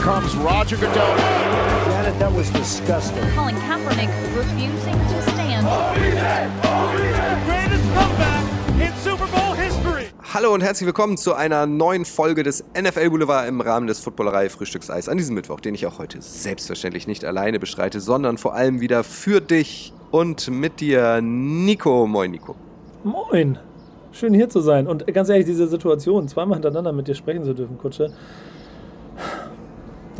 comes Roger Goodell. Janet, that was disgusting. Colin Kaepernick refusing to stand. greatest comeback in Super Bowl history. Hallo und herzlich willkommen zu einer neuen Folge des NFL Boulevard im Rahmen des Footballerei Frühstückseis an diesem Mittwoch, den ich auch heute selbstverständlich nicht alleine bestreite, sondern vor allem wieder für dich und mit dir, Nico. Moin, Nico. Moin. Schön hier zu sein. Und ganz ehrlich, diese Situation, zweimal hintereinander mit dir sprechen zu dürfen, Kutsche,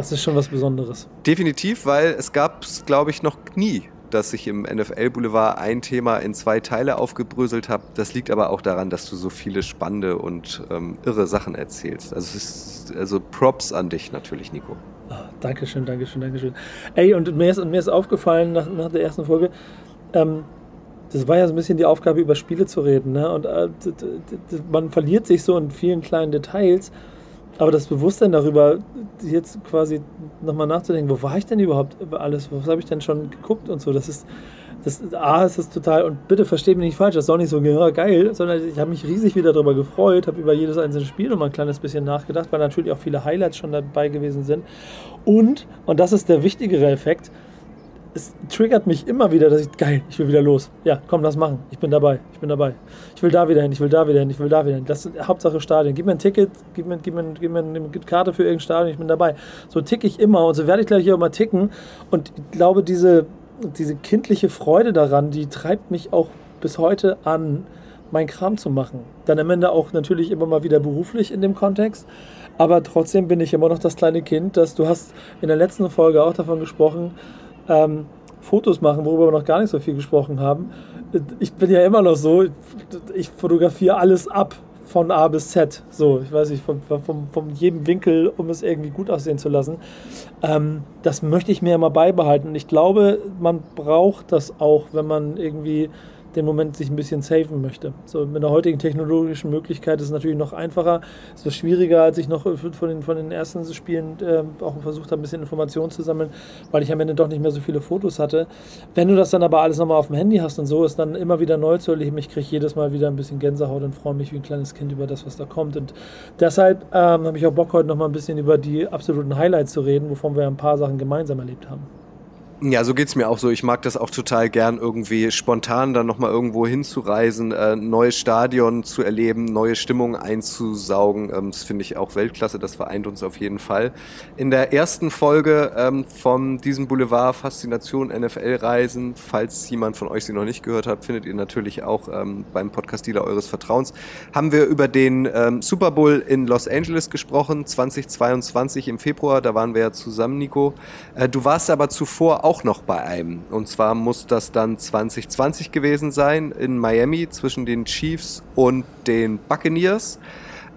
das ist schon was Besonderes. Definitiv, weil es gab, glaube ich, noch nie, dass ich im NFL Boulevard ein Thema in zwei Teile aufgebröselt habe. Das liegt aber auch daran, dass du so viele spannende und ähm, irre Sachen erzählst. Also, es ist, also Props an dich natürlich, Nico. Ah, Dankeschön, Dankeschön, Dankeschön. Ey, und mir ist, mir ist aufgefallen nach, nach der ersten Folge, ähm, das war ja so ein bisschen die Aufgabe, über Spiele zu reden. Ne? Und äh, man verliert sich so in vielen kleinen Details. Aber das Bewusstsein darüber, jetzt quasi nochmal nachzudenken, wo war ich denn überhaupt über alles? Was habe ich denn schon geguckt und so? Das ist, das, A, ist das total, und bitte versteht mich nicht falsch, das ist auch nicht so ja, geil, sondern ich habe mich riesig wieder darüber gefreut, habe über jedes einzelne Spiel nochmal ein kleines bisschen nachgedacht, weil natürlich auch viele Highlights schon dabei gewesen sind. Und, und das ist der wichtigere Effekt, es triggert mich immer wieder, dass ich, geil, ich will wieder los. Ja, komm, lass machen. Ich bin dabei. Ich bin dabei. Ich will da wieder hin, ich will da wieder hin, ich will da wieder hin. Das ist Hauptsache Stadion. Gib mir ein Ticket, gib mir, gib mir, gib mir eine Karte für irgendein Stadion, ich bin dabei. So ticke ich immer und so werde ich gleich hier mal ticken. Und ich glaube, diese, diese kindliche Freude daran, die treibt mich auch bis heute an, mein Kram zu machen. Dann am Ende auch natürlich immer mal wieder beruflich in dem Kontext. Aber trotzdem bin ich immer noch das kleine Kind, dass du hast in der letzten Folge auch davon gesprochen, ähm, Fotos machen, worüber wir noch gar nicht so viel gesprochen haben. Ich bin ja immer noch so, ich fotografiere alles ab von A bis Z. So, ich weiß nicht, von, von, von jedem Winkel, um es irgendwie gut aussehen zu lassen. Ähm, das möchte ich mir immer beibehalten. Ich glaube, man braucht das auch, wenn man irgendwie den Moment sich ein bisschen safen möchte. So mit der heutigen technologischen Möglichkeit ist es natürlich noch einfacher. Es ist schwieriger, als ich noch von den, von den ersten Spielen äh, auch versucht habe, ein bisschen Informationen zu sammeln, weil ich am Ende doch nicht mehr so viele Fotos hatte. Wenn du das dann aber alles nochmal auf dem Handy hast und so, ist dann immer wieder neu zu erleben. Ich kriege jedes Mal wieder ein bisschen Gänsehaut und freue mich wie ein kleines Kind über das, was da kommt. Und deshalb ähm, habe ich auch Bock, heute nochmal ein bisschen über die absoluten Highlights zu reden, wovon wir ein paar Sachen gemeinsam erlebt haben. Ja, so geht's mir auch so. Ich mag das auch total gern, irgendwie spontan dann nochmal irgendwo hinzureisen, äh, neues Stadion zu erleben, neue Stimmung einzusaugen. Ähm, das finde ich auch Weltklasse, das vereint uns auf jeden Fall. In der ersten Folge ähm, von diesem Boulevard Faszination NFL-Reisen, falls jemand von euch sie noch nicht gehört hat, findet ihr natürlich auch ähm, beim Podcast-Dealer eures Vertrauens, haben wir über den ähm, Super Bowl in Los Angeles gesprochen, 2022 im Februar. Da waren wir ja zusammen, Nico. Äh, du warst aber zuvor auch noch bei einem. Und zwar muss das dann 2020 gewesen sein in Miami zwischen den Chiefs und den Buccaneers.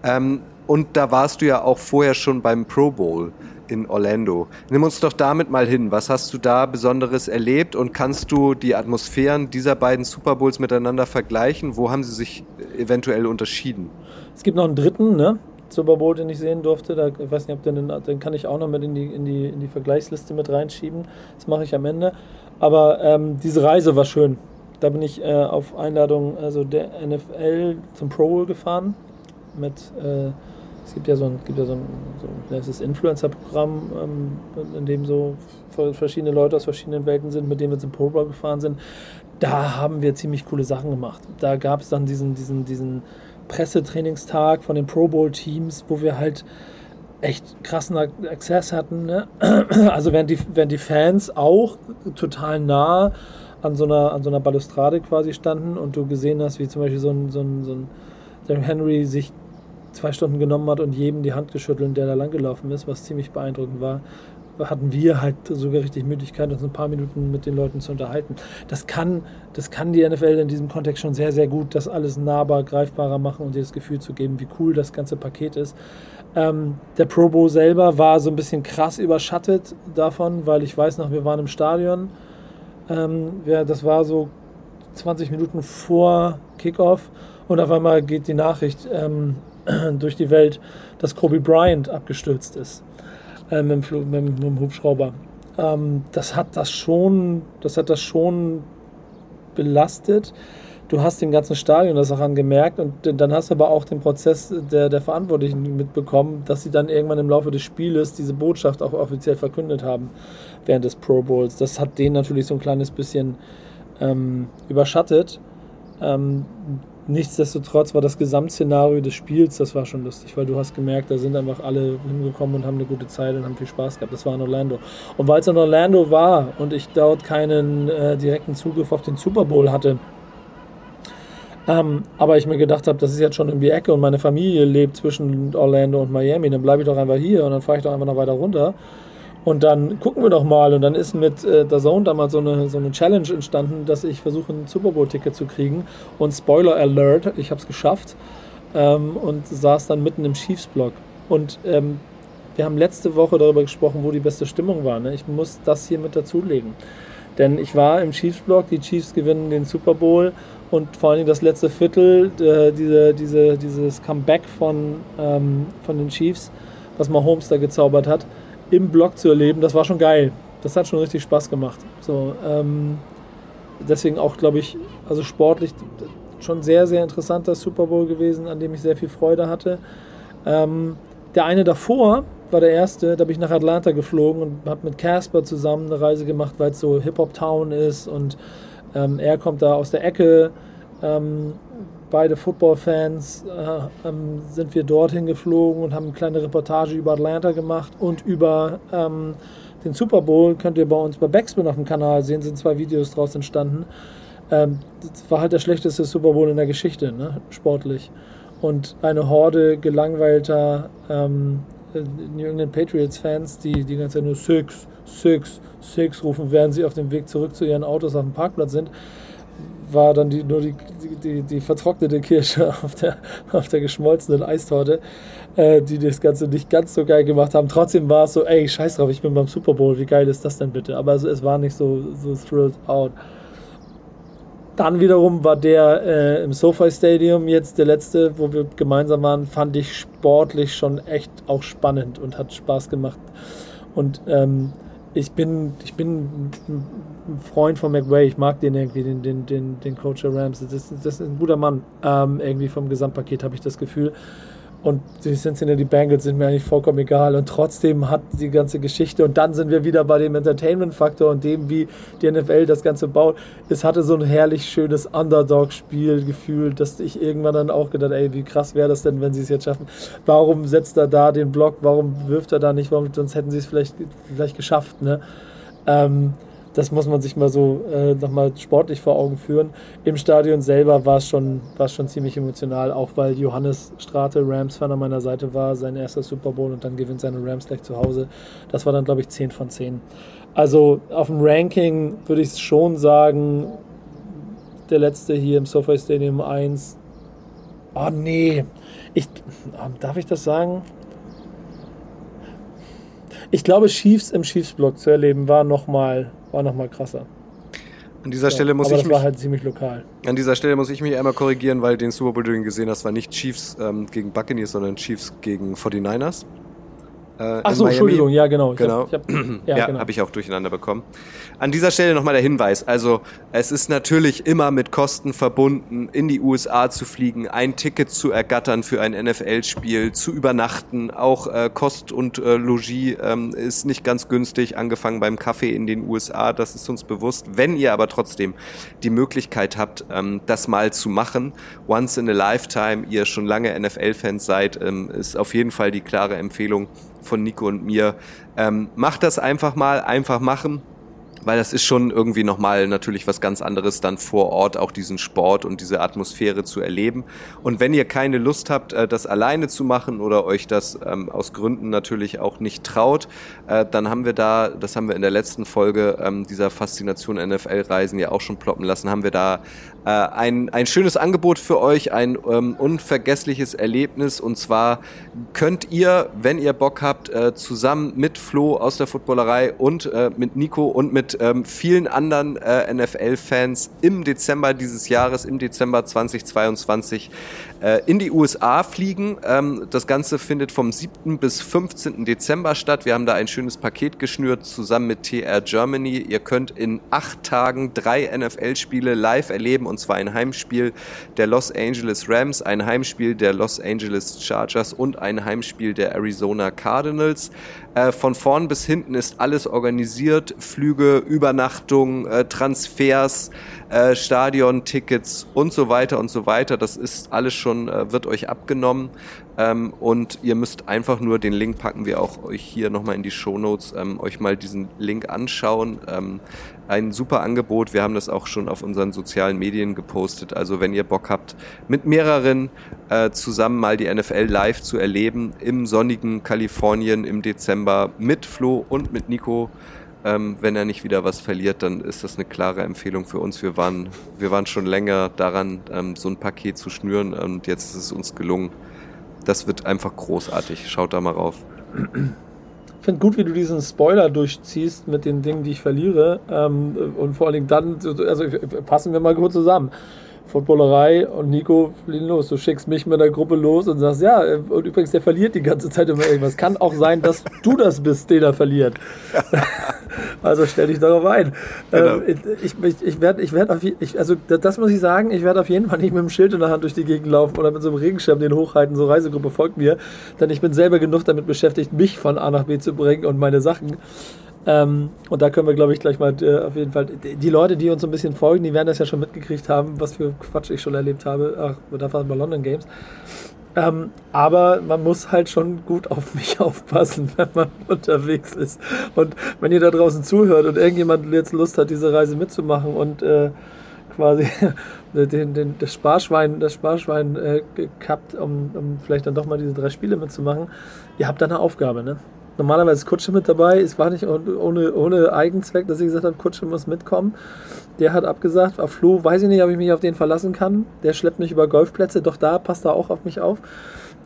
Ähm, und da warst du ja auch vorher schon beim Pro Bowl in Orlando. Nimm uns doch damit mal hin. Was hast du da Besonderes erlebt und kannst du die Atmosphären dieser beiden Super Bowls miteinander vergleichen? Wo haben sie sich eventuell unterschieden? Es gibt noch einen dritten, ne? Super Bowl, den ich sehen durfte. Da, ich weiß nicht, ob den, den kann ich auch noch mit in die, in die, in die Vergleichsliste mit reinschieben. Das mache ich am Ende. Aber ähm, diese Reise war schön. Da bin ich äh, auf Einladung also der NFL zum Pro Bowl gefahren. Mit, äh, es gibt ja so ein, gibt ja so ein, so ein Influencer-Programm, ähm, in dem so verschiedene Leute aus verschiedenen Welten sind, mit denen wir zum Pro Bowl gefahren sind. Da haben wir ziemlich coole Sachen gemacht. Da gab es dann diesen, diesen, diesen Pressetrainingstag von den Pro Bowl Teams, wo wir halt echt krassen Access hatten. Ne? Also während die, während die Fans auch total nah an so, einer, an so einer Balustrade quasi standen und du gesehen hast, wie zum Beispiel so ein, so ein, so ein Henry sich zwei Stunden genommen hat und jedem die Hand geschüttelt, der da langgelaufen ist, was ziemlich beeindruckend war, hatten wir halt sogar richtig Möglichkeit, uns ein paar Minuten mit den Leuten zu unterhalten. Das kann, das kann die NFL in diesem Kontext schon sehr, sehr gut, das alles nahbar, greifbarer machen und dir das Gefühl zu geben, wie cool das ganze Paket ist. Ähm, der Pro Bowl selber war so ein bisschen krass überschattet davon, weil ich weiß noch, wir waren im Stadion. Ähm, ja, das war so 20 Minuten vor Kickoff und auf einmal geht die Nachricht ähm, durch die Welt, dass Kobe Bryant abgestürzt ist äh, mit, dem mit, mit, dem Hubschrauber. Ähm, das hat das schon, das hat das schon belastet. du hast dem ganzen Stadion das auch angemerkt und dann hast du aber auch den Prozess der, der Verantwortlichen mitbekommen, dass sie dann irgendwann im Laufe des Spieles diese Botschaft auch offiziell verkündet haben während des Pro Bowls. Das hat den natürlich so ein kleines bisschen ähm, überschattet. Ähm, nichtsdestotrotz war das Gesamtszenario des Spiels, das war schon lustig, weil du hast gemerkt, da sind einfach alle hingekommen und haben eine gute Zeit und haben viel Spaß gehabt. Das war in Orlando. Und weil es in Orlando war und ich dort keinen äh, direkten Zugriff auf den Super Bowl hatte, ähm, aber ich mir gedacht habe, das ist jetzt schon um die Ecke und meine Familie lebt zwischen Orlando und Miami, dann bleibe ich doch einfach hier und dann fahre ich doch einfach noch weiter runter. Und dann gucken wir doch mal. Und dann ist mit äh, der Zone damals so eine, so eine Challenge entstanden, dass ich versuche, ein Super Bowl-Ticket zu kriegen. Und Spoiler Alert, ich habe es geschafft. Ähm, und saß dann mitten im Chiefs-Block. Und ähm, wir haben letzte Woche darüber gesprochen, wo die beste Stimmung war. Ne? Ich muss das hier mit dazulegen. Denn ich war im Chiefs-Block, die Chiefs gewinnen den Super Bowl und vor allem das letzte Viertel, äh, diese, diese, dieses Comeback von, ähm, von den Chiefs, was Mahomes da gezaubert hat im Block zu erleben, das war schon geil. Das hat schon richtig Spaß gemacht. So, ähm, deswegen auch, glaube ich, also sportlich schon sehr, sehr interessanter Super Bowl gewesen, an dem ich sehr viel Freude hatte. Ähm, der eine davor war der erste, da bin ich nach Atlanta geflogen und habe mit Casper zusammen eine Reise gemacht, weil es so Hip-Hop-Town ist und ähm, er kommt da aus der Ecke. Ähm, beide Football-Fans äh, ähm, sind wir dorthin geflogen und haben eine kleine Reportage über Atlanta gemacht und über ähm, den Super Bowl. Könnt ihr bei uns bei Backspin auf dem Kanal sehen, sind zwei Videos daraus entstanden. Ähm, das war halt der schlechteste Super Bowl in der Geschichte, ne? sportlich. Und eine Horde gelangweilter ähm, New England Patriots-Fans, die die ganze Zeit nur Six, Six, Six rufen, während sie auf dem Weg zurück zu ihren Autos auf dem Parkplatz sind war dann die, nur die, die, die vertrocknete Kirsche auf der, auf der geschmolzenen Eistorte, äh, die das Ganze nicht ganz so geil gemacht haben. Trotzdem war es so, ey, scheiß drauf, ich bin beim Super Bowl, wie geil ist das denn bitte? Aber es, es war nicht so, so thrilled out. Dann wiederum war der äh, im SoFi Stadium jetzt der letzte, wo wir gemeinsam waren, fand ich sportlich schon echt auch spannend und hat Spaß gemacht. Und ähm, ich bin, ich bin ein Freund von McWay. Ich mag den irgendwie, den, den, den, den Coach der Rams. Das, das ist ein guter Mann. Ähm, irgendwie vom Gesamtpaket habe ich das Gefühl. Und die Cincinnati Bengals sind mir eigentlich vollkommen egal. Und trotzdem hat die ganze Geschichte, und dann sind wir wieder bei dem Entertainment-Faktor und dem, wie die NFL das Ganze baut. Es hatte so ein herrlich schönes Underdog-Spiel gefühlt, dass ich irgendwann dann auch gedacht, ey, wie krass wäre das denn, wenn sie es jetzt schaffen? Warum setzt er da den Block? Warum wirft er da nicht? Warum, sonst hätten sie es vielleicht, vielleicht geschafft, ne? Ähm, das muss man sich mal so äh, nochmal sportlich vor Augen führen. Im Stadion selber war es schon, schon ziemlich emotional, auch weil Johannes Strate, Rams-Fan an meiner Seite war, sein erster Super Bowl und dann gewinnt seine Rams gleich zu Hause. Das war dann, glaube ich, 10 von 10. Also auf dem Ranking würde ich schon sagen, der letzte hier im SoFi Stadium 1. Oh nee, ich, darf ich das sagen? Ich glaube, Chiefs im Chiefs-Block zu erleben war nochmal war noch mal krasser. An dieser ja, Stelle muss aber ich das mich, war halt ziemlich lokal. An dieser Stelle muss ich mich einmal korrigieren, weil den Super Bowl, den gesehen hast, war nicht Chiefs ähm, gegen Buccaneers, sondern Chiefs gegen 49ers. Äh, Ach so, Entschuldigung, ja genau. Genau. Ich hab, ich hab, ja, ja genau. habe ich auch durcheinander bekommen. An dieser Stelle nochmal der Hinweis. Also es ist natürlich immer mit Kosten verbunden, in die USA zu fliegen, ein Ticket zu ergattern für ein NFL-Spiel, zu übernachten. Auch äh, Kost und äh, Logis ähm, ist nicht ganz günstig, angefangen beim Kaffee in den USA. Das ist uns bewusst. Wenn ihr aber trotzdem die Möglichkeit habt, ähm, das mal zu machen, once in a lifetime, ihr schon lange NFL-Fans seid, ähm, ist auf jeden Fall die klare Empfehlung von Nico und mir. Ähm, macht das einfach mal, einfach machen weil das ist schon irgendwie nochmal natürlich was ganz anderes, dann vor Ort auch diesen Sport und diese Atmosphäre zu erleben. Und wenn ihr keine Lust habt, äh, das alleine zu machen oder euch das ähm, aus Gründen natürlich auch nicht traut, äh, dann haben wir da, das haben wir in der letzten Folge ähm, dieser Faszination NFL-Reisen ja auch schon ploppen lassen, haben wir da äh, ein, ein schönes Angebot für euch, ein ähm, unvergessliches Erlebnis. Und zwar könnt ihr, wenn ihr Bock habt, äh, zusammen mit Flo aus der Footballerei und äh, mit Nico und mit ähm, vielen anderen äh, NFL-Fans im Dezember dieses Jahres, im Dezember 2022, äh, in die USA fliegen. Ähm, das Ganze findet vom 7. bis 15. Dezember statt. Wir haben da ein schönes Paket geschnürt zusammen mit TR Germany. Ihr könnt in acht Tagen drei NFL-Spiele live erleben und zwar ein Heimspiel der Los Angeles Rams, ein Heimspiel der Los Angeles Chargers und ein Heimspiel der Arizona Cardinals. Äh, von vorn bis hinten ist alles organisiert. Flüge, Übernachtung, äh, Transfers, äh, Stadiontickets und so weiter und so weiter. Das ist alles schon, äh, wird euch abgenommen. Ähm, und ihr müsst einfach nur, den Link packen wir auch euch hier nochmal in die Show Notes, ähm, euch mal diesen Link anschauen. Ähm, ein super Angebot. Wir haben das auch schon auf unseren sozialen Medien gepostet. Also wenn ihr Bock habt, mit mehreren äh, zusammen mal die NFL live zu erleben im sonnigen Kalifornien im Dezember mit Flo und mit Nico, ähm, wenn er nicht wieder was verliert, dann ist das eine klare Empfehlung für uns. Wir waren, wir waren schon länger daran, ähm, so ein Paket zu schnüren und jetzt ist es uns gelungen. Das wird einfach großartig. Schaut da mal rauf. Ich finde gut, wie du diesen Spoiler durchziehst mit den Dingen, die ich verliere. Ähm, und vor allen Dingen dann, also passen wir mal kurz zusammen. Footballerei und Nico fliegen los. Du schickst mich mit der Gruppe los und sagst, ja, und übrigens, der verliert die ganze Zeit immer irgendwas. Kann auch sein, dass du das bist, den er verliert. also stell dich darauf ein. Genau. Ähm, ich ich, ich werde ich werd auf ich, also das muss ich sagen, ich werde auf jeden Fall nicht mit dem Schild in der Hand durch die Gegend laufen oder mit so einem Regenschirm den hochhalten, so Reisegruppe folgt mir, denn ich bin selber genug damit beschäftigt, mich von A nach B zu bringen und meine Sachen. Ähm, und da können wir, glaube ich, gleich mal äh, auf jeden Fall. Die Leute, die uns so ein bisschen folgen, die werden das ja schon mitgekriegt haben, was für Quatsch ich schon erlebt habe. Ach, da waren wir London Games. Ähm, aber man muss halt schon gut auf mich aufpassen, wenn man unterwegs ist. Und wenn ihr da draußen zuhört und irgendjemand jetzt Lust hat, diese Reise mitzumachen und äh, quasi den, den, das Sparschwein, das Sparschwein äh, gekappt, um, um vielleicht dann doch mal diese drei Spiele mitzumachen, ihr habt da eine Aufgabe, ne? Normalerweise ist Kutsche mit dabei. Es war nicht ohne, ohne Eigenzweck, dass ich gesagt habe, Kutsche muss mitkommen. Der hat abgesagt. Auf Flo weiß ich nicht, ob ich mich auf den verlassen kann. Der schleppt mich über Golfplätze. Doch da passt er auch auf mich auf.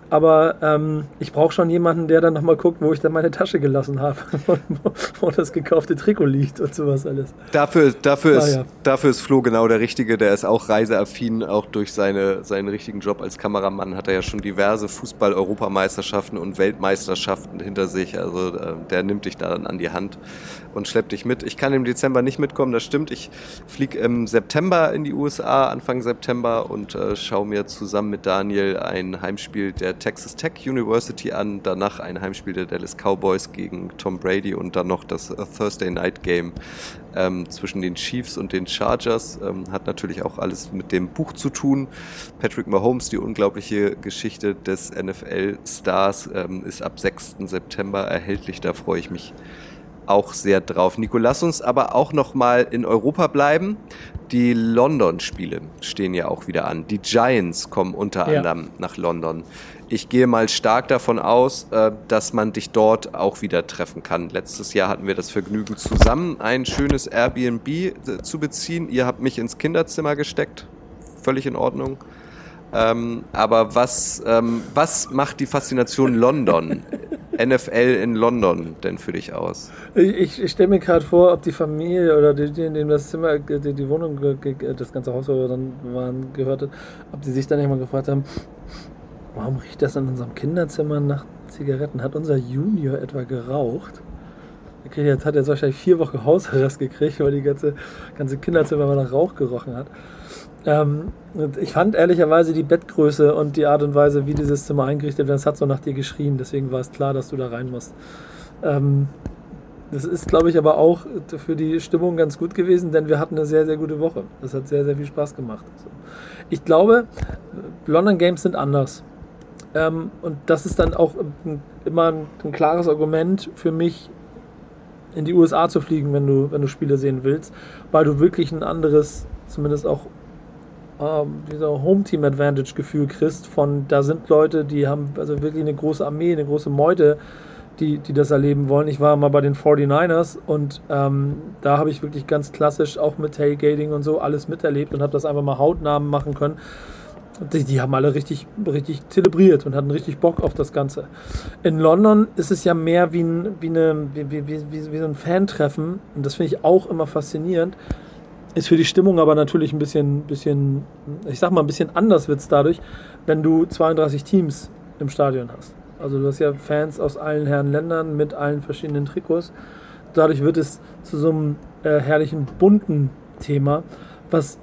Aber ähm, ich brauche schon jemanden, der dann nochmal guckt, wo ich dann meine Tasche gelassen habe, wo das gekaufte Trikot liegt und sowas alles. Dafür, dafür, Ah, ist, ja. dafür ist Flo genau der Richtige. Der ist auch reiseaffin, auch durch seine, seinen richtigen Job als Kameramann hat er ja schon diverse Fußball-Europameisterschaften und Weltmeisterschaften hinter sich. Also äh, der nimmt dich da dann an die Hand und schleppt dich mit. Ich kann im Dezember nicht mitkommen, das stimmt. Ich fliege im September in die USA, Anfang September und äh, schaue mir zusammen mit Daniel ein Heimspiel der Texas Tech University an, danach ein Heimspiel der Dallas Cowboys gegen Tom Brady und dann noch das äh, Thursday Night Game ähm, zwischen den Chiefs und den Chargers. Ähm, hat natürlich auch alles mit dem Buch zu tun. Patrick Mahomes, die unglaubliche Geschichte des NFL-Stars, ähm, ist ab 6. September erhältlich. Da freue ich mich auch sehr drauf. Nico, lass uns aber auch noch mal in Europa bleiben. Die London-Spiele stehen ja auch wieder an. Die Giants kommen unter Ja. anderem nach London. Ich gehe mal stark davon aus, äh, dass man dich dort auch wieder treffen kann. Letztes Jahr hatten wir das Vergnügen, zusammen ein schönes Airbnb äh, zu beziehen. Ihr habt mich ins Kinderzimmer gesteckt. Völlig in Ordnung. Ähm, aber was, ähm, was macht die Faszination London, NFL in London denn für dich aus? Ich, ich stelle mir gerade vor, ob die Familie oder die, die in dem das Zimmer, die, die Wohnung, das ganze Haus wo wir dann waren, gehört hat, ob die sich dann irgendwann gefragt haben, warum riecht das in unserem Kinderzimmer nach Zigaretten? Hat unser Junior etwa geraucht? Jetzt hat jetzt wahrscheinlich vier Wochen Hausarrest gekriegt, weil die ganze, ganze Kinderzimmer nach Rauch gerochen hat. Ähm, ich fand ehrlicherweise die Bettgröße und die Art und Weise, wie dieses Zimmer eingerichtet wird, das hat so nach dir geschrien. Deswegen war es klar, dass du da rein musst. Ähm, das ist, glaube ich, aber auch für die Stimmung ganz gut gewesen, denn wir hatten eine sehr, sehr gute Woche. Das hat sehr, sehr viel Spaß gemacht. Ich glaube, London Games sind anders. Ähm, und das ist dann auch immer ein, ein klares Argument für mich, in die USA zu fliegen, wenn du, wenn du Spiele sehen willst, weil du wirklich ein anderes, zumindest auch ähm, dieser Home-Team-Advantage-Gefühl kriegst von, da sind Leute, die haben also wirklich eine große Armee, eine große Meute, die, die das erleben wollen. Ich war mal bei den 49ers und ähm, da habe ich wirklich ganz klassisch auch mit Tailgating und so alles miterlebt und habe das einfach mal hautnah machen können. Die, die haben alle richtig, richtig zelebriert und hatten richtig Bock auf das Ganze. In London ist es ja mehr wie, ein, wie, eine, wie, wie, wie, wie so ein Fan-Treffen. Und das finde ich auch immer faszinierend. Ist für die Stimmung aber natürlich ein bisschen, bisschen ich sag mal, ein bisschen anders wird es dadurch, wenn du 32 Teams im Stadion hast. Also du hast ja Fans aus allen Herren Ländern mit allen verschiedenen Trikots. Dadurch wird es zu so einem äh, herrlichen bunten Thema, was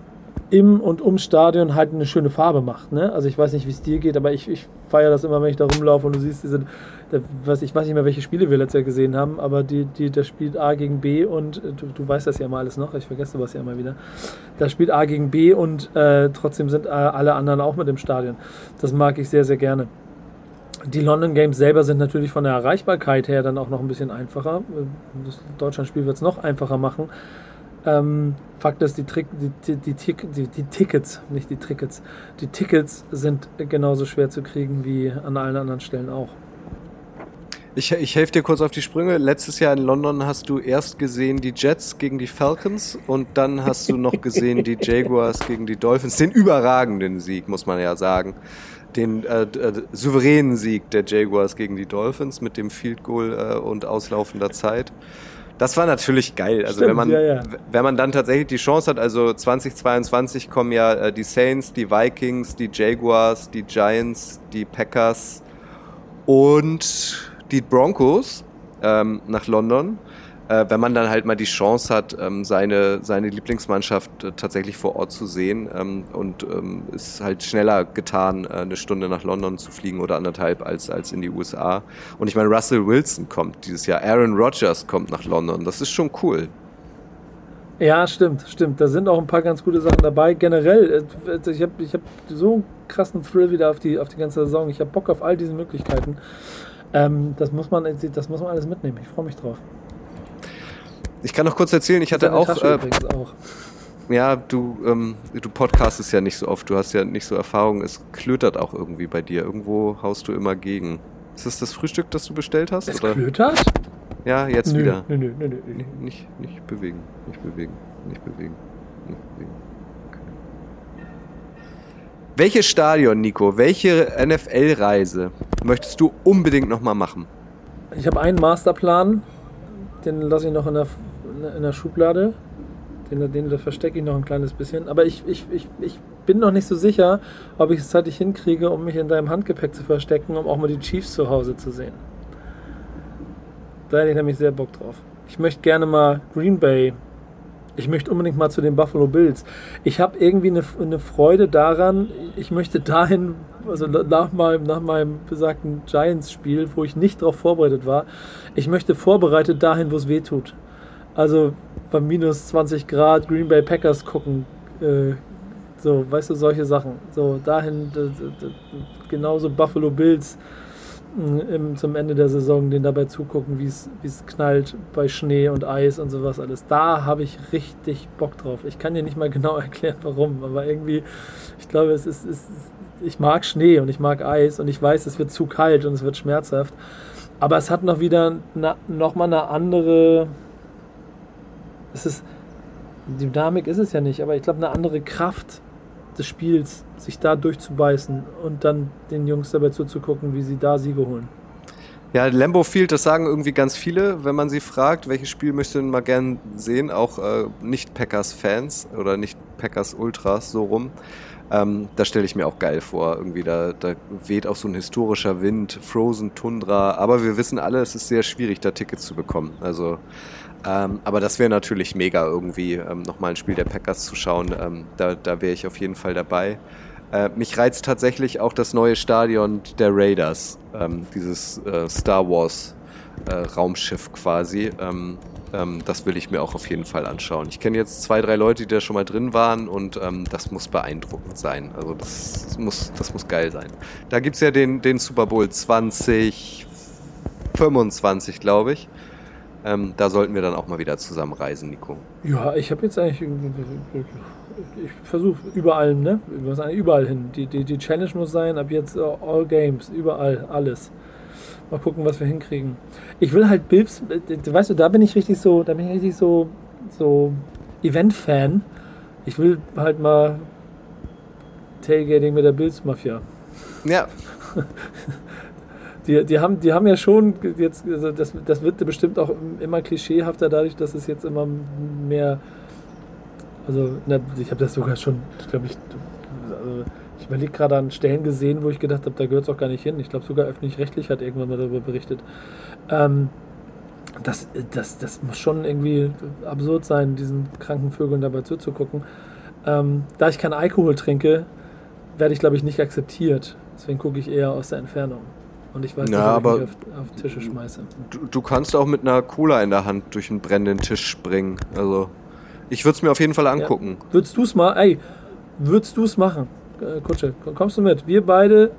im und ums Stadion halt eine schöne Farbe macht. Ne? Also ich weiß nicht, wie es dir geht, aber ich, ich feiere das immer, wenn ich da rumlaufe und du siehst diese, da, was, ich weiß nicht mehr, welche Spiele wir letztes Jahr gesehen haben, aber die, die, das spielt A gegen B und äh, du, du weißt das ja immer alles noch, ich vergesse was ja immer wieder. Da spielt A gegen B und äh, trotzdem sind äh, alle anderen auch mit im Stadion. Das mag ich sehr, sehr gerne. Die London Games selber sind natürlich von der Erreichbarkeit her dann auch noch ein bisschen einfacher. Das Deutschlandspiel wird es noch einfacher machen. Ähm, Fakt ist, die, Trick, die, die, die, die, Tickets, nicht die Tickets, die Tickets sind genauso schwer zu kriegen wie an allen anderen Stellen auch. Ich, ich helfe dir kurz auf die Sprünge. Letztes Jahr in London hast du erst gesehen die Jets gegen die Falcons und dann hast du noch gesehen die Jaguars gegen die Dolphins. Den überragenden Sieg, muss man ja sagen. Den äh, äh, souveränen Sieg der Jaguars gegen die Dolphins mit dem Field Goal äh, und auslaufender Zeit. Das war natürlich geil. Also Stimmt, wenn man ja, ja. wenn man dann tatsächlich die Chance hat, also 2022 kommen ja äh, die Saints, die Vikings, die Jaguars, die Giants, die Packers und die Broncos ähm, nach London. Äh, wenn man dann halt mal die Chance hat, ähm, seine, seine Lieblingsmannschaft äh, tatsächlich vor Ort zu sehen ähm, und ähm, ist halt schneller getan, äh, eine Stunde nach London zu fliegen oder anderthalb als, als in die USA. Und ich meine, Russell Wilson kommt dieses Jahr, Aaron Rodgers kommt nach London, das ist schon cool. Ja, stimmt, stimmt. Da sind auch ein paar ganz gute Sachen dabei. Generell, äh, ich habe ich hab so einen krassen Thrill wieder auf die, auf die ganze Saison. Ich habe Bock auf all diese Möglichkeiten. Ähm, das, muss man, das muss man alles mitnehmen. Ich freue mich drauf. Ich kann noch kurz erzählen, ich hatte auch, äh, auch. ja, du, ähm, du podcastest ja nicht so oft, du hast ja nicht so Erfahrung, es klötert auch irgendwie bei dir. Irgendwo haust du immer gegen. Ist das das Frühstück, das du bestellt hast? Es oder? klötert? Ja, jetzt Nö, wieder. nö, nö, nö, nö. Nicht, nicht, nicht bewegen, nicht bewegen, nicht bewegen, nicht bewegen. Okay. Welches Stadion, Nico, welche NFL-Reise möchtest du unbedingt nochmal machen? Ich habe einen Masterplan, den lasse ich noch in der, in der Schublade. Den, den, den verstecke ich noch ein kleines bisschen. Aber ich, ich, ich, ich bin noch nicht so sicher, ob ich es zeitlich hinkriege, um mich in deinem Handgepäck zu verstecken, um auch mal die Chiefs zu Hause zu sehen. Da hätte ich nämlich sehr Bock drauf. Ich möchte gerne mal Green Bay. Ich möchte unbedingt mal zu den Buffalo Bills. Ich habe irgendwie eine, eine Freude daran. Ich möchte dahin, also nach meinem, nach meinem besagten Giants-Spiel, wo ich nicht darauf vorbereitet war, ich möchte vorbereitet dahin, wo es weh tut. Also bei minus 20 Grad Green Bay Packers gucken. Äh, so, weißt du, solche Sachen. So, dahin, genauso Buffalo Bills mh, im, zum Ende der Saison, den dabei zugucken, wie es wie es knallt bei Schnee und Eis und sowas alles. Da habe ich richtig Bock drauf. Ich kann dir nicht mal genau erklären, warum, aber irgendwie, ich glaube, es ist, es ist ich mag Schnee und ich mag Eis und ich weiß, es wird zu kalt und es wird schmerzhaft. Aber es hat noch wieder na, noch mal eine andere. Es ist Dynamik ist es ja nicht, aber ich glaube eine andere Kraft des Spiels, sich da durchzubeißen und dann den Jungs dabei zuzugucken, wie sie da Siege holen. Ja, Lambo Field, das sagen irgendwie ganz viele, wenn man sie fragt, welches Spiel möchte man gern sehen, auch äh, nicht Packers-Fans oder nicht Packers-Ultras so rum. Ähm, da stelle ich mir auch geil vor. Irgendwie da, da weht auch so ein historischer Wind, Frozen Tundra. Aber wir wissen alle, es ist sehr schwierig, da Tickets zu bekommen. Also, ähm, aber das wäre natürlich mega, irgendwie ähm, nochmal ein Spiel der Packers zu schauen. Ähm, da da wäre ich auf jeden Fall dabei. Äh, mich reizt tatsächlich auch das neue Stadion der Raiders, ähm, dieses äh, Star Wars äh, Raumschiff quasi. Ähm, ähm, das will ich mir auch auf jeden Fall anschauen. Ich kenne jetzt zwei, drei Leute, die da schon mal drin waren und ähm, das muss beeindruckend sein. Also das muss, das muss geil sein. Da gibt es ja den, den Super Bowl 2025, glaube ich. Ähm, da sollten wir dann auch mal wieder zusammenreisen, Nico. Ja, ich habe jetzt eigentlich. Ich versuche überall, ne? Überall hin. Die, die, die Challenge muss sein, ab jetzt uh, all games, überall, alles. Mal gucken, was wir hinkriegen. Ich will halt Bills, äh, weißt du, da bin ich richtig so, da bin ich richtig so, so Event-Fan. Ich will halt mal Tailgating mit der Bills-Mafia. Ja, Die, die, haben, die haben ja schon jetzt, also das, das wird bestimmt auch immer klischeehafter dadurch, dass es jetzt immer mehr, also na, ich habe das sogar schon, glaube ich, also ich überlege gerade an Stellen gesehen, wo ich gedacht habe, da gehört es auch gar nicht hin. Ich glaube sogar öffentlich-rechtlich hat irgendwann mal darüber berichtet. Ähm, das, das, das muss schon irgendwie absurd sein, diesen kranken Vögeln dabei zuzugucken. Ähm, da ich keinen Alkohol trinke, werde ich, glaube ich, nicht akzeptiert. Deswegen gucke ich eher aus der Entfernung. Und ich weiß Ja, nicht, ob aber- ich auf, auf Tische schmeiße. du, du kannst auch mit einer Cola in der Hand durch einen brennenden Tisch springen. Also, ich würde es mir auf jeden Fall angucken. Würdest du es mal, ey, würdest du es machen? Äh, Kutsche, kommst du mit? Wir beide,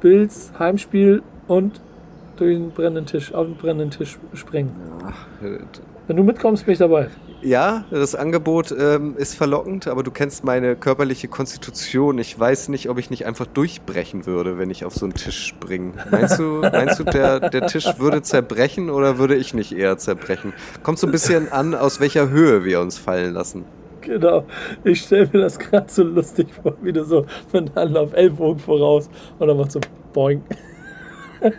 Bills, Heimspiel und durch den brennenden Tisch, auf den brennenden Tisch springen. Äh, Wenn du mitkommst, bin ich dabei. Ja, das Angebot ähm, ist verlockend, aber du kennst meine körperliche Konstitution. Ich weiß nicht, ob ich nicht einfach durchbrechen würde, wenn ich auf so einen Tisch springe. Meinst du, meinst du der, der Tisch würde zerbrechen oder würde ich nicht eher zerbrechen? Kommt so ein bisschen an, aus welcher Höhe wir uns fallen lassen. Genau. Ich stelle mir das gerade so lustig vor, wie du so von dann auf Ellbogen voraus und dann macht so boing.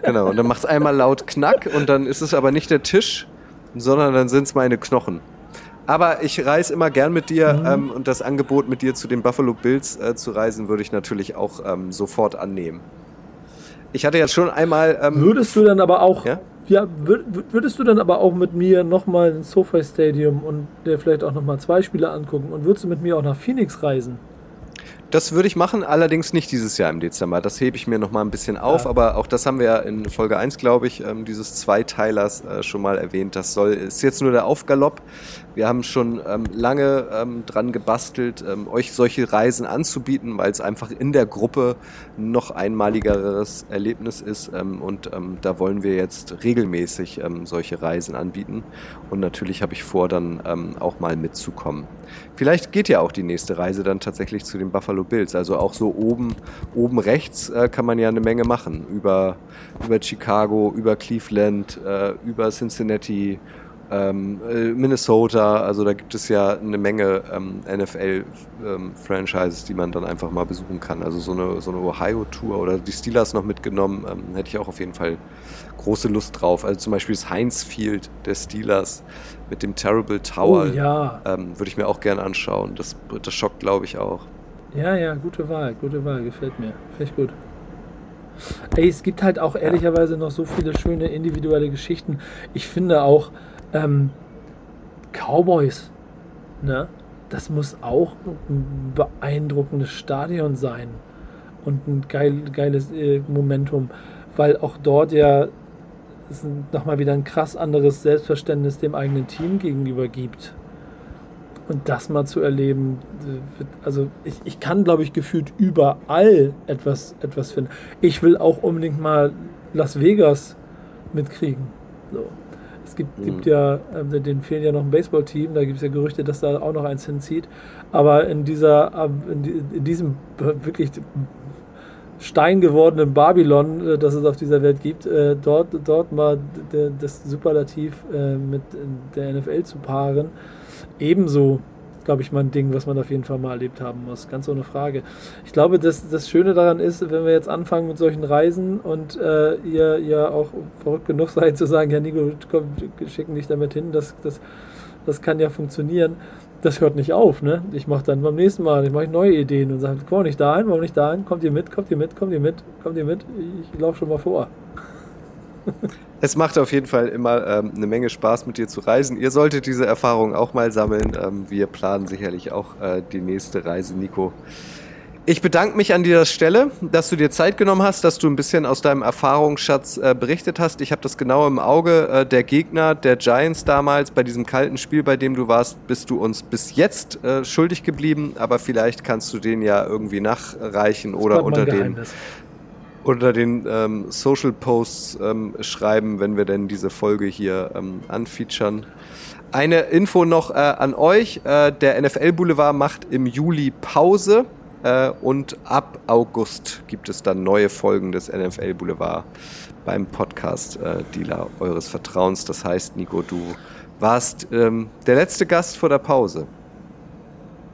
Genau, und dann macht's einmal laut Knack und dann ist es aber nicht der Tisch, sondern dann sind's meine Knochen. Aber ich reise immer gern mit dir ähm, und das Angebot mit dir zu den Buffalo Bills äh, zu reisen würde ich natürlich auch ähm, sofort annehmen. Ich hatte jetzt schon einmal ähm, Würdest du dann aber auch, ja, Ja? wür- wür- würdest du dann aber auch mit mir nochmal ins SoFi Stadium und dir vielleicht auch nochmal zwei Spiele angucken und würdest du mit mir auch nach Phoenix reisen? Das würde ich machen, allerdings nicht dieses Jahr im Dezember. Das hebe ich mir noch mal ein bisschen auf, Ja. aber auch das haben wir ja in Folge 1, glaube ich, ähm, dieses Zweiteilers äh, schon mal erwähnt. Das soll, ist jetzt nur der Aufgalopp. Wir haben schon ähm, lange ähm, dran gebastelt, euch solche Reisen anzubieten, weil es einfach in der Gruppe noch einmaligeres Erlebnis ist. Und da wollen wir jetzt regelmäßig solche Reisen anbieten. Und natürlich habe ich vor, dann auch mal mitzukommen. Vielleicht geht ja auch die nächste Reise dann tatsächlich zu den Buffalo Bills. Also auch so oben, oben rechts äh, kann man ja eine Menge machen. Über, über Chicago, über Cleveland, äh, über Cincinnati, ähm, äh, Minnesota. Also da gibt es ja eine Menge ähm, NFL-Franchises, die man dann einfach mal besuchen kann. Also so eine, so eine Ohio-Tour oder die Steelers noch mitgenommen, ähm, hätte ich auch auf jeden Fall große Lust drauf. Also zum Beispiel das Heinz Field der Steelers mit dem Terrible Tower. Oh ja, Ähm, Würde ich mir auch gerne anschauen. Das, das schockt, glaube ich, auch. ja, ja, gute Wahl, gute Wahl, gefällt mir. Ich gut. Ey, es gibt halt auch ehrlicherweise noch so viele schöne individuelle Geschichten. Ich finde auch ähm, Cowboys, ne? Das muss auch ein beeindruckendes Stadion sein und ein geil, geiles äh, Momentum, weil auch dort ja nochmal wieder ein krass anderes Selbstverständnis dem eigenen Team gegenüber gibt. Und das mal zu erleben, äh, also ich, ich kann, glaube ich, gefühlt überall etwas, etwas finden. Ich will auch unbedingt mal Las Vegas mitkriegen. So. Es gibt, Mhm. gibt ja, äh, denen fehlen ja noch ein Baseballteam, da gibt es ja Gerüchte, dass da auch noch eins hinzieht. Aber in dieser, ähm, in, die- in diesem wirklich steingewordenen Babylon, äh, das es auf dieser Welt gibt, äh, dort, dort mal das Superlativ äh, mit der NFL zu paaren, ebenso, glaube ich, mal ein Ding, was man auf jeden Fall mal erlebt haben muss. Ganz ohne Frage. Ich glaube, das, das Schöne daran ist, wenn wir jetzt anfangen mit solchen Reisen und äh, ihr ja auch verrückt genug seid zu sagen, ja Nico, komm, schicken dich damit hin, das, das, das kann ja funktionieren. Das hört nicht auf, ne? Ich mache dann beim nächsten Mal, ich mache neue Ideen und sage, komm nicht dahin, warum nicht dahin? Kommt ihr mit, kommt ihr mit, kommt ihr mit, kommt ihr mit? Ich laufe schon mal vor. Es macht auf jeden Fall immer ähm, eine Menge Spaß, mit dir zu reisen. Ihr solltet diese Erfahrung auch mal sammeln. Ähm, wir planen sicherlich auch äh, die nächste Reise, Nico. Ich bedanke mich an dieser Stelle, dass du dir Zeit genommen hast, dass du ein bisschen aus deinem Erfahrungsschatz äh, berichtet hast. Ich habe das genau im Auge. Äh, der Gegner der Giants damals bei diesem kalten Spiel, bei dem du warst, bist du uns bis jetzt äh, schuldig geblieben. Aber vielleicht kannst du den ja irgendwie nachreichen oder Bleibt mal unter den. Unter den ähm, Social Posts ähm, schreiben, wenn wir denn diese Folge hier ähm, anfeaturen. Eine Info noch äh, an euch. Äh, der NFL Boulevard macht im Juli Pause äh, und ab August gibt es dann neue Folgen des NFL Boulevard beim Podcast äh, Dealer eures Vertrauens. Das heißt, Nico, du warst ähm, der letzte Gast vor der Pause.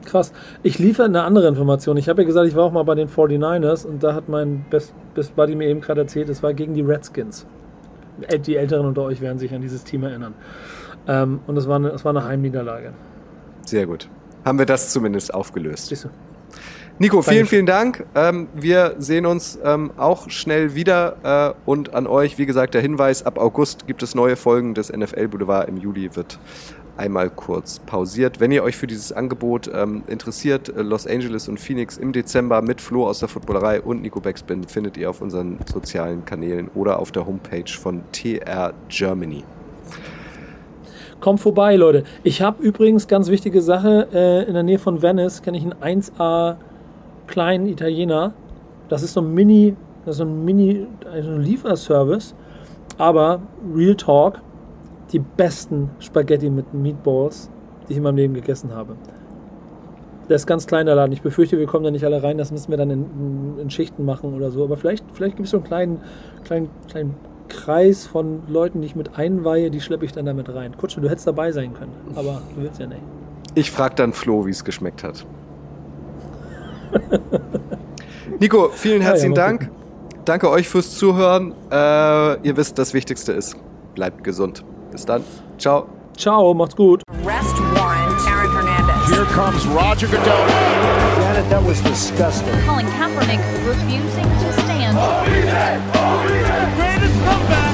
Krass. Ich liefere eine andere Information. Ich habe ja gesagt, ich war auch mal bei den 49ers und da hat mein Best, Best Buddy mir eben gerade erzählt, es war gegen die Redskins. Die Älteren unter euch werden sich an dieses Team erinnern. Ähm, und es war, eine, es war eine Heimniederlage. Sehr gut. Haben wir das zumindest aufgelöst. Siehst du? Nico, vielen, vielen Dank. Ähm, wir sehen uns ähm, auch schnell wieder. Äh, und an euch, wie gesagt, der Hinweis, ab August gibt es neue Folgen des NFL Boulevard. Im Juli wird einmal kurz pausiert. Wenn ihr euch für dieses Angebot ähm, interessiert, äh, Los Angeles und Phoenix im Dezember mit Flo aus der Footballerei und Nico Backspin findet ihr auf unseren sozialen Kanälen oder auf der Homepage von TR Germany. Kommt vorbei, Leute. Ich habe übrigens, ganz wichtige Sache, äh, in der Nähe von Venice kenne ich einen 1A kleinen Italiener. Das ist so ein Mini, das ist so ein Mini, also ein Lieferservice. Aber Real Talk, die besten Spaghetti mit Meatballs, die ich in meinem Leben gegessen habe. Der ist ganz kleiner Laden. Ich befürchte, wir kommen da nicht alle rein. Das müssen wir dann in, in Schichten machen oder so. Aber vielleicht, vielleicht gibt es so einen kleinen, kleinen, kleinen Kreis von Leuten, die ich mit einweihe. Die schleppe ich dann damit rein. Kutsche, du hättest dabei sein können. Aber du willst ja nicht. Ich frage dann Flo, wie es geschmeckt hat. Nico, vielen herzlichen mal Dank. Danke euch fürs Zuhören. Äh, ihr wisst, das Wichtigste ist, bleibt gesund. Bis dann. Ciao. Ciao, macht's gut. Arrest warrant, Aaron Hernandez. Here comes Roger Goodell. Janet, that was disgusting. Colin Kaepernick refusing to stand. Greatest comeback